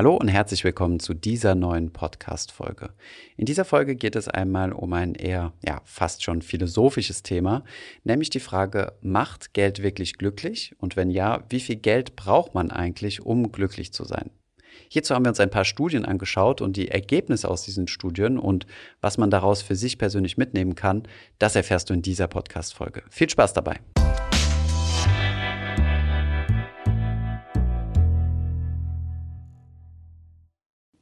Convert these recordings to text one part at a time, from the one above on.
Hallo und herzlich willkommen zu dieser neuen Podcast-Folge. In dieser Folge geht es einmal um ein eher, ja, fast schon philosophisches Thema, nämlich die Frage, macht Geld wirklich glücklich? Und wenn ja, wie viel Geld braucht man eigentlich, um glücklich zu sein? Hierzu haben wir uns ein paar Studien angeschaut und die Ergebnisse aus diesen Studien und was man daraus für sich persönlich mitnehmen kann, das erfährst du in dieser Podcast-Folge. Viel Spaß dabei!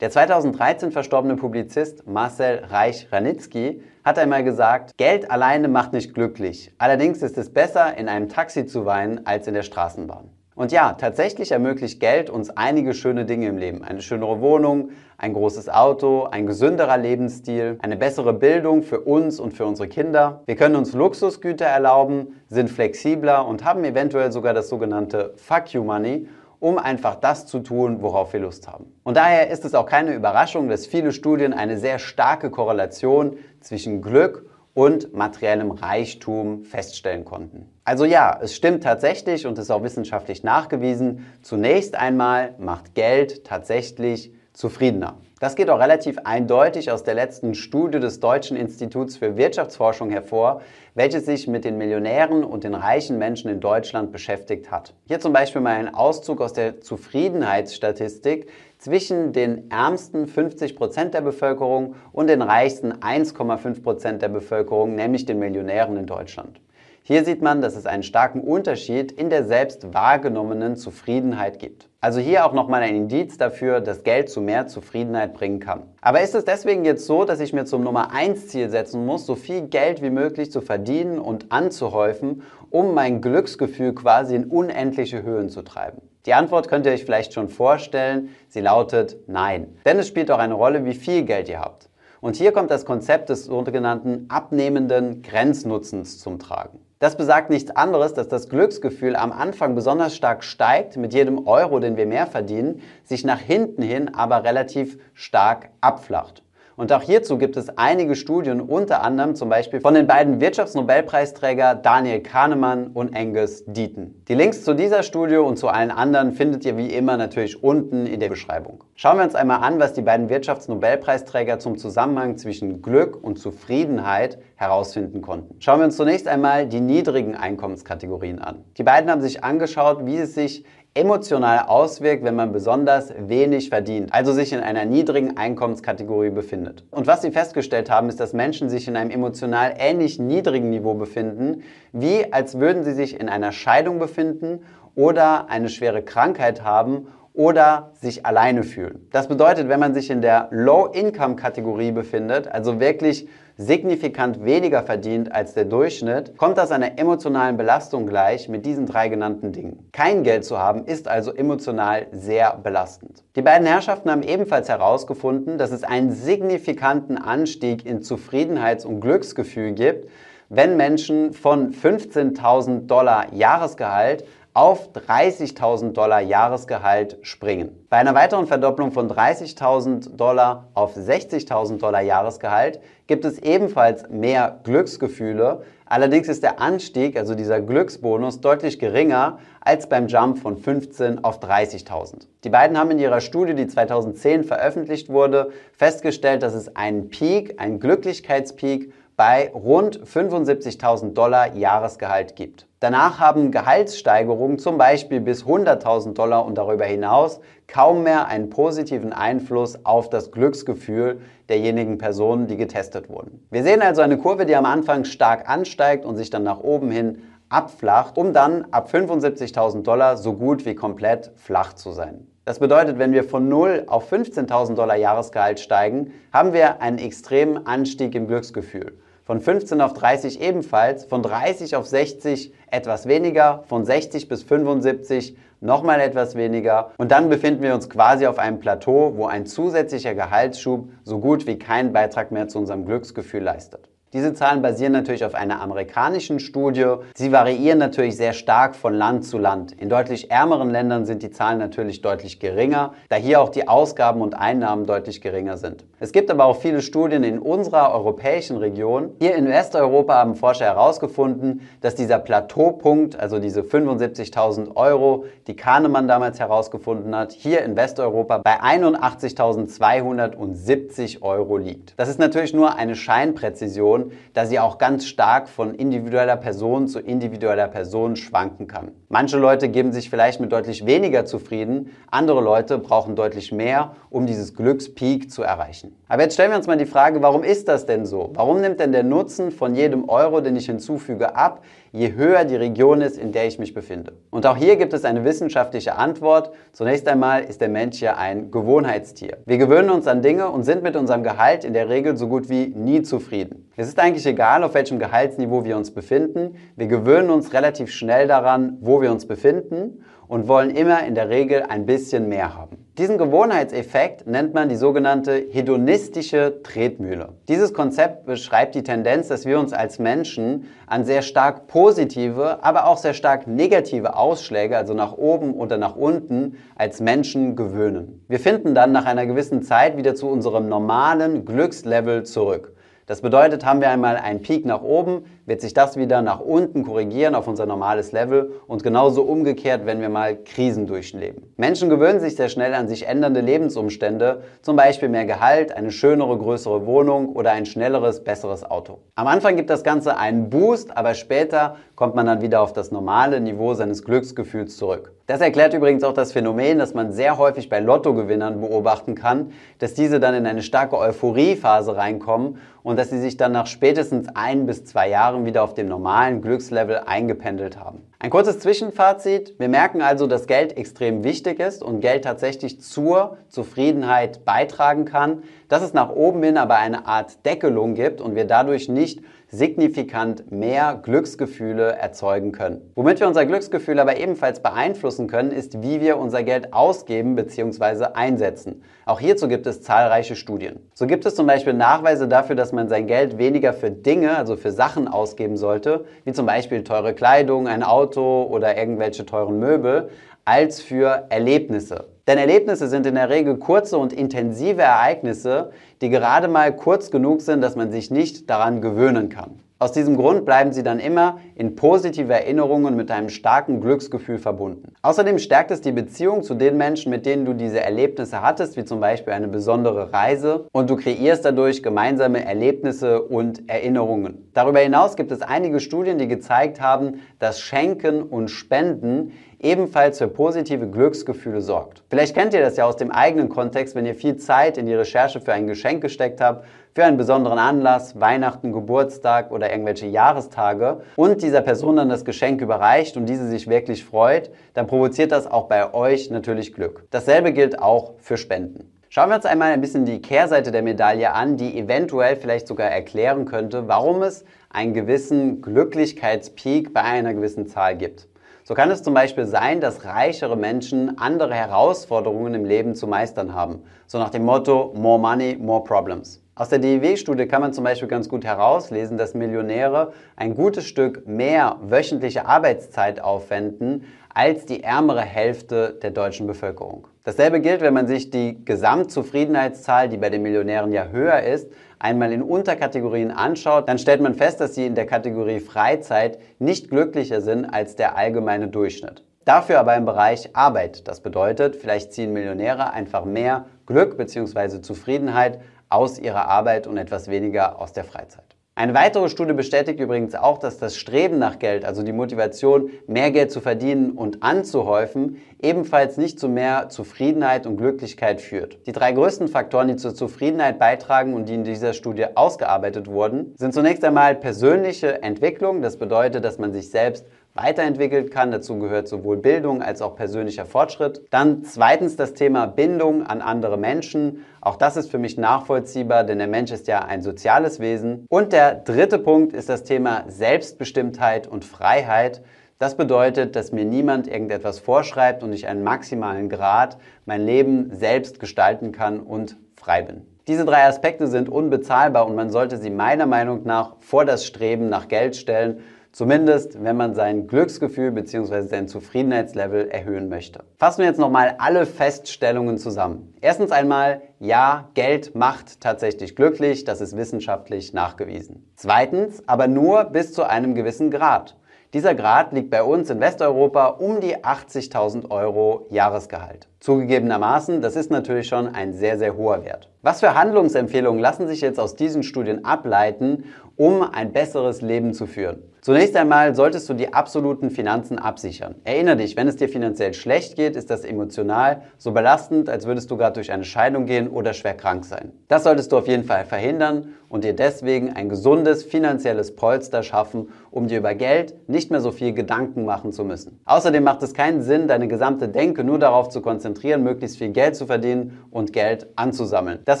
Der 2013 verstorbene Publizist Marcel Reich-Ranitzky hat einmal gesagt, Geld alleine macht nicht glücklich. Allerdings ist es besser, in einem Taxi zu weinen, als in der Straßenbahn. Und ja, tatsächlich ermöglicht Geld uns einige schöne Dinge im Leben. Eine schönere Wohnung, ein großes Auto, ein gesünderer Lebensstil, eine bessere Bildung für uns und für unsere Kinder. Wir können uns Luxusgüter erlauben, sind flexibler und haben eventuell sogar das sogenannte Fuck You Money um einfach das zu tun, worauf wir Lust haben. Und daher ist es auch keine Überraschung, dass viele Studien eine sehr starke Korrelation zwischen Glück und materiellem Reichtum feststellen konnten. Also ja, es stimmt tatsächlich und ist auch wissenschaftlich nachgewiesen. Zunächst einmal macht Geld tatsächlich zufriedener. Das geht auch relativ eindeutig aus der letzten Studie des Deutschen Instituts für Wirtschaftsforschung hervor, welches sich mit den Millionären und den reichen Menschen in Deutschland beschäftigt hat. Hier zum Beispiel mal ein Auszug aus der Zufriedenheitsstatistik zwischen den ärmsten 50 Prozent der Bevölkerung und den reichsten 1,5 Prozent der Bevölkerung, nämlich den Millionären in Deutschland. Hier sieht man, dass es einen starken Unterschied in der selbst wahrgenommenen Zufriedenheit gibt. Also hier auch nochmal ein Indiz dafür, dass Geld zu mehr Zufriedenheit bringen kann. Aber ist es deswegen jetzt so, dass ich mir zum Nummer 1 Ziel setzen muss, so viel Geld wie möglich zu verdienen und anzuhäufen, um mein Glücksgefühl quasi in unendliche Höhen zu treiben? Die Antwort könnt ihr euch vielleicht schon vorstellen. Sie lautet nein. Denn es spielt auch eine Rolle, wie viel Geld ihr habt. Und hier kommt das Konzept des sogenannten abnehmenden Grenznutzens zum Tragen. Das besagt nichts anderes, dass das Glücksgefühl am Anfang besonders stark steigt, mit jedem Euro, den wir mehr verdienen, sich nach hinten hin aber relativ stark abflacht. Und auch hierzu gibt es einige Studien, unter anderem zum Beispiel von den beiden Wirtschaftsnobelpreisträger Daniel Kahnemann und Angus Deaton. Die Links zu dieser Studie und zu allen anderen findet ihr wie immer natürlich unten in der Beschreibung. Schauen wir uns einmal an, was die beiden Wirtschaftsnobelpreisträger zum Zusammenhang zwischen Glück und Zufriedenheit herausfinden konnten. Schauen wir uns zunächst einmal die niedrigen Einkommenskategorien an. Die beiden haben sich angeschaut, wie es sich emotional auswirkt, wenn man besonders wenig verdient, also sich in einer niedrigen Einkommenskategorie befindet. Und was sie festgestellt haben, ist, dass Menschen sich in einem emotional ähnlich niedrigen Niveau befinden, wie als würden sie sich in einer Scheidung befinden oder eine schwere Krankheit haben oder sich alleine fühlen. Das bedeutet, wenn man sich in der Low-Income-Kategorie befindet, also wirklich signifikant weniger verdient als der Durchschnitt, kommt das einer emotionalen Belastung gleich mit diesen drei genannten Dingen. Kein Geld zu haben ist also emotional sehr belastend. Die beiden Herrschaften haben ebenfalls herausgefunden, dass es einen signifikanten Anstieg in Zufriedenheits- und Glücksgefühl gibt, wenn Menschen von 15.000 Dollar Jahresgehalt auf 30.000 Dollar Jahresgehalt springen. Bei einer weiteren Verdopplung von 30.000 Dollar auf 60.000 Dollar Jahresgehalt gibt es ebenfalls mehr Glücksgefühle. Allerdings ist der Anstieg, also dieser Glücksbonus, deutlich geringer als beim Jump von 15 auf 30.000. Die beiden haben in ihrer Studie, die 2010 veröffentlicht wurde, festgestellt, dass es einen Peak, einen Glücklichkeitspeak bei rund 75.000 Dollar Jahresgehalt gibt. Danach haben Gehaltssteigerungen zum Beispiel bis 100.000 Dollar und darüber hinaus kaum mehr einen positiven Einfluss auf das Glücksgefühl derjenigen Personen, die getestet wurden. Wir sehen also eine Kurve, die am Anfang stark ansteigt und sich dann nach oben hin abflacht, um dann ab 75.000 Dollar so gut wie komplett flach zu sein. Das bedeutet, wenn wir von 0 auf 15.000 Dollar Jahresgehalt steigen, haben wir einen extremen Anstieg im Glücksgefühl von 15 auf 30 ebenfalls, von 30 auf 60 etwas weniger, von 60 bis 75 nochmal etwas weniger und dann befinden wir uns quasi auf einem Plateau, wo ein zusätzlicher Gehaltsschub so gut wie keinen Beitrag mehr zu unserem Glücksgefühl leistet. Diese Zahlen basieren natürlich auf einer amerikanischen Studie. Sie variieren natürlich sehr stark von Land zu Land. In deutlich ärmeren Ländern sind die Zahlen natürlich deutlich geringer, da hier auch die Ausgaben und Einnahmen deutlich geringer sind. Es gibt aber auch viele Studien in unserer europäischen Region. Hier in Westeuropa haben Forscher herausgefunden, dass dieser Plateaupunkt, also diese 75.000 Euro, die Kahnemann damals herausgefunden hat, hier in Westeuropa bei 81.270 Euro liegt. Das ist natürlich nur eine Scheinpräzision Situation, da sie auch ganz stark von individueller Person zu individueller Person schwanken kann. Manche Leute geben sich vielleicht mit deutlich weniger zufrieden, andere Leute brauchen deutlich mehr, um dieses Glückspeak zu erreichen. Aber jetzt stellen wir uns mal die Frage, warum ist das denn so? Warum nimmt denn der Nutzen von jedem Euro, den ich hinzufüge, ab, je höher die Region ist, in der ich mich befinde? Und auch hier gibt es eine wissenschaftliche Antwort. Zunächst einmal ist der Mensch ja ein Gewohnheitstier. Wir gewöhnen uns an Dinge und sind mit unserem Gehalt in der Regel so gut wie nie zufrieden. Es ist eigentlich egal, auf welchem Gehaltsniveau wir uns befinden. Wir gewöhnen uns relativ schnell daran, wo wir uns befinden und wollen immer in der Regel ein bisschen mehr haben. Diesen Gewohnheitseffekt nennt man die sogenannte hedonistische Tretmühle. Dieses Konzept beschreibt die Tendenz, dass wir uns als Menschen an sehr stark positive, aber auch sehr stark negative Ausschläge, also nach oben oder nach unten, als Menschen gewöhnen. Wir finden dann nach einer gewissen Zeit wieder zu unserem normalen Glückslevel zurück. Das bedeutet, haben wir einmal einen Peak nach oben, wird sich das wieder nach unten korrigieren auf unser normales Level und genauso umgekehrt, wenn wir mal Krisen durchleben. Menschen gewöhnen sich sehr schnell an sich ändernde Lebensumstände, zum Beispiel mehr Gehalt, eine schönere, größere Wohnung oder ein schnelleres, besseres Auto. Am Anfang gibt das Ganze einen Boost, aber später kommt man dann wieder auf das normale Niveau seines Glücksgefühls zurück. Das erklärt übrigens auch das Phänomen, das man sehr häufig bei Lottogewinnern beobachten kann, dass diese dann in eine starke Euphoriephase reinkommen und dass sie sich dann nach spätestens ein bis zwei Jahren wieder auf dem normalen Glückslevel eingependelt haben. Ein kurzes Zwischenfazit. Wir merken also, dass Geld extrem wichtig ist und Geld tatsächlich zur Zufriedenheit beitragen kann, dass es nach oben hin aber eine Art Deckelung gibt und wir dadurch nicht signifikant mehr Glücksgefühle erzeugen können. Womit wir unser Glücksgefühl aber ebenfalls beeinflussen können, ist, wie wir unser Geld ausgeben bzw. einsetzen. Auch hierzu gibt es zahlreiche Studien. So gibt es zum Beispiel Nachweise dafür, dass man sein Geld weniger für Dinge, also für Sachen ausgeben sollte, wie zum Beispiel teure Kleidung, ein Auto oder irgendwelche teuren Möbel, als für Erlebnisse. Denn Erlebnisse sind in der Regel kurze und intensive Ereignisse, die gerade mal kurz genug sind, dass man sich nicht daran gewöhnen kann. Aus diesem Grund bleiben sie dann immer in positive Erinnerungen mit einem starken Glücksgefühl verbunden. Außerdem stärkt es die Beziehung zu den Menschen, mit denen du diese Erlebnisse hattest, wie zum Beispiel eine besondere Reise, und du kreierst dadurch gemeinsame Erlebnisse und Erinnerungen. Darüber hinaus gibt es einige Studien, die gezeigt haben, dass Schenken und Spenden ebenfalls für positive Glücksgefühle sorgt. Vielleicht kennt ihr das ja aus dem eigenen Kontext, wenn ihr viel Zeit in die Recherche für ein Geschenk gesteckt habt, für einen besonderen Anlass, Weihnachten, Geburtstag oder irgendwelche Jahrestage und dieser Person dann das Geschenk überreicht und diese sich wirklich freut, dann provoziert das auch bei euch natürlich Glück. Dasselbe gilt auch für Spenden. Schauen wir uns einmal ein bisschen die Kehrseite der Medaille an, die eventuell vielleicht sogar erklären könnte, warum es einen gewissen Glücklichkeitspeak bei einer gewissen Zahl gibt. So kann es zum Beispiel sein, dass reichere Menschen andere Herausforderungen im Leben zu meistern haben. So nach dem Motto More Money, More Problems. Aus der DIW-Studie kann man zum Beispiel ganz gut herauslesen, dass Millionäre ein gutes Stück mehr wöchentliche Arbeitszeit aufwenden als die ärmere Hälfte der deutschen Bevölkerung. Dasselbe gilt, wenn man sich die Gesamtzufriedenheitszahl, die bei den Millionären ja höher ist, einmal in Unterkategorien anschaut, dann stellt man fest, dass sie in der Kategorie Freizeit nicht glücklicher sind als der allgemeine Durchschnitt. Dafür aber im Bereich Arbeit. Das bedeutet, vielleicht ziehen Millionäre einfach mehr Glück bzw. Zufriedenheit aus ihrer Arbeit und etwas weniger aus der Freizeit. Eine weitere Studie bestätigt übrigens auch, dass das Streben nach Geld, also die Motivation, mehr Geld zu verdienen und anzuhäufen, ebenfalls nicht zu mehr Zufriedenheit und Glücklichkeit führt. Die drei größten Faktoren, die zur Zufriedenheit beitragen und die in dieser Studie ausgearbeitet wurden, sind zunächst einmal persönliche Entwicklung. Das bedeutet, dass man sich selbst weiterentwickelt kann. Dazu gehört sowohl Bildung als auch persönlicher Fortschritt. Dann zweitens das Thema Bindung an andere Menschen. Auch das ist für mich nachvollziehbar, denn der Mensch ist ja ein soziales Wesen. Und der dritte Punkt ist das Thema Selbstbestimmtheit und Freiheit. Das bedeutet, dass mir niemand irgendetwas vorschreibt und ich einen maximalen Grad mein Leben selbst gestalten kann und frei bin. Diese drei Aspekte sind unbezahlbar und man sollte sie meiner Meinung nach vor das Streben nach Geld stellen Zumindest, wenn man sein Glücksgefühl bzw. sein Zufriedenheitslevel erhöhen möchte. Fassen wir jetzt nochmal alle Feststellungen zusammen. Erstens einmal, ja, Geld macht tatsächlich glücklich, das ist wissenschaftlich nachgewiesen. Zweitens, aber nur bis zu einem gewissen Grad. Dieser Grad liegt bei uns in Westeuropa um die 80.000 Euro Jahresgehalt. Zugegebenermaßen, das ist natürlich schon ein sehr, sehr hoher Wert. Was für Handlungsempfehlungen lassen sich jetzt aus diesen Studien ableiten, um ein besseres Leben zu führen? Zunächst einmal solltest du die absoluten Finanzen absichern. Erinnere dich, wenn es dir finanziell schlecht geht, ist das emotional so belastend, als würdest du gerade durch eine Scheidung gehen oder schwer krank sein. Das solltest du auf jeden Fall verhindern und dir deswegen ein gesundes finanzielles Polster schaffen, um dir über Geld nicht mehr so viel Gedanken machen zu müssen. Außerdem macht es keinen Sinn, deine gesamte Denke nur darauf zu konzentrieren, möglichst viel Geld zu verdienen und Geld anzusammeln. Das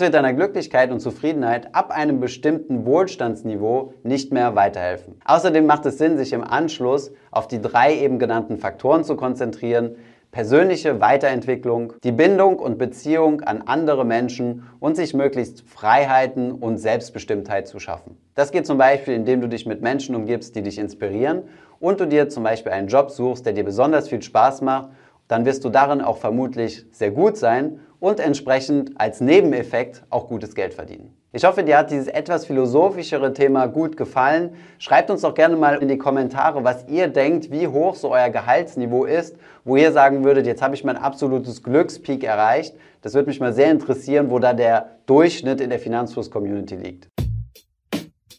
wird deiner Glücklichkeit und Zufriedenheit ab einem bestimmten Wohlstandsniveau nicht mehr weiterhelfen. Außerdem macht es Sinn, sich im Anschluss auf die drei eben genannten Faktoren zu konzentrieren, persönliche Weiterentwicklung, die Bindung und Beziehung an andere Menschen und sich möglichst Freiheiten und Selbstbestimmtheit zu schaffen. Das geht zum Beispiel, indem du dich mit Menschen umgibst, die dich inspirieren und du dir zum Beispiel einen Job suchst, der dir besonders viel Spaß macht dann wirst du darin auch vermutlich sehr gut sein und entsprechend als Nebeneffekt auch gutes Geld verdienen. Ich hoffe, dir hat dieses etwas philosophischere Thema gut gefallen. Schreibt uns doch gerne mal in die Kommentare, was ihr denkt, wie hoch so euer Gehaltsniveau ist, wo ihr sagen würdet, jetzt habe ich mein absolutes Glückspeak erreicht. Das würde mich mal sehr interessieren, wo da der Durchschnitt in der Finanzfluss-Community liegt.